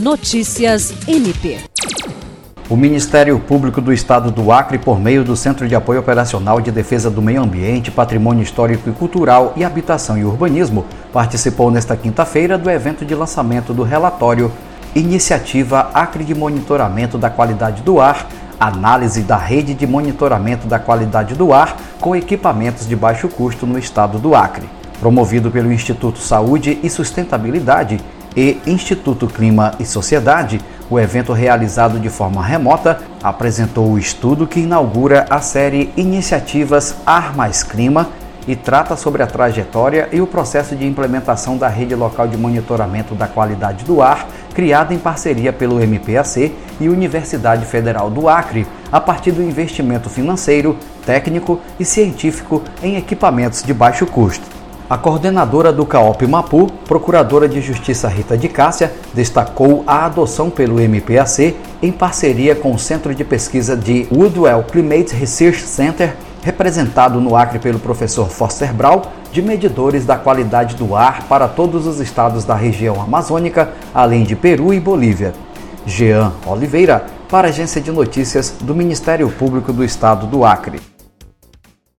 Notícias MP. O Ministério Público do Estado do Acre, por meio do Centro de Apoio Operacional de Defesa do Meio Ambiente, Patrimônio Histórico e Cultural e Habitação e Urbanismo, participou nesta quinta-feira do evento de lançamento do relatório Iniciativa Acre de Monitoramento da Qualidade do Ar, análise da rede de monitoramento da qualidade do ar com equipamentos de baixo custo no estado do Acre. Promovido pelo Instituto Saúde e Sustentabilidade e Instituto Clima e Sociedade, o evento realizado de forma remota apresentou o estudo que inaugura a série Iniciativas Ar Mais Clima e trata sobre a trajetória e o processo de implementação da rede local de monitoramento da qualidade do ar, criada em parceria pelo MPAC e Universidade Federal do Acre, a partir do investimento financeiro, técnico e científico em equipamentos de baixo custo. A coordenadora do CAOP Mapu, Procuradora de Justiça Rita de Cássia, destacou a adoção pelo MPAC, em parceria com o Centro de Pesquisa de Woodwell Climate Research Center, representado no Acre pelo professor Foster Brau, de medidores da qualidade do ar para todos os estados da região amazônica, além de Peru e Bolívia. Jean Oliveira, para a Agência de Notícias do Ministério Público do Estado do Acre.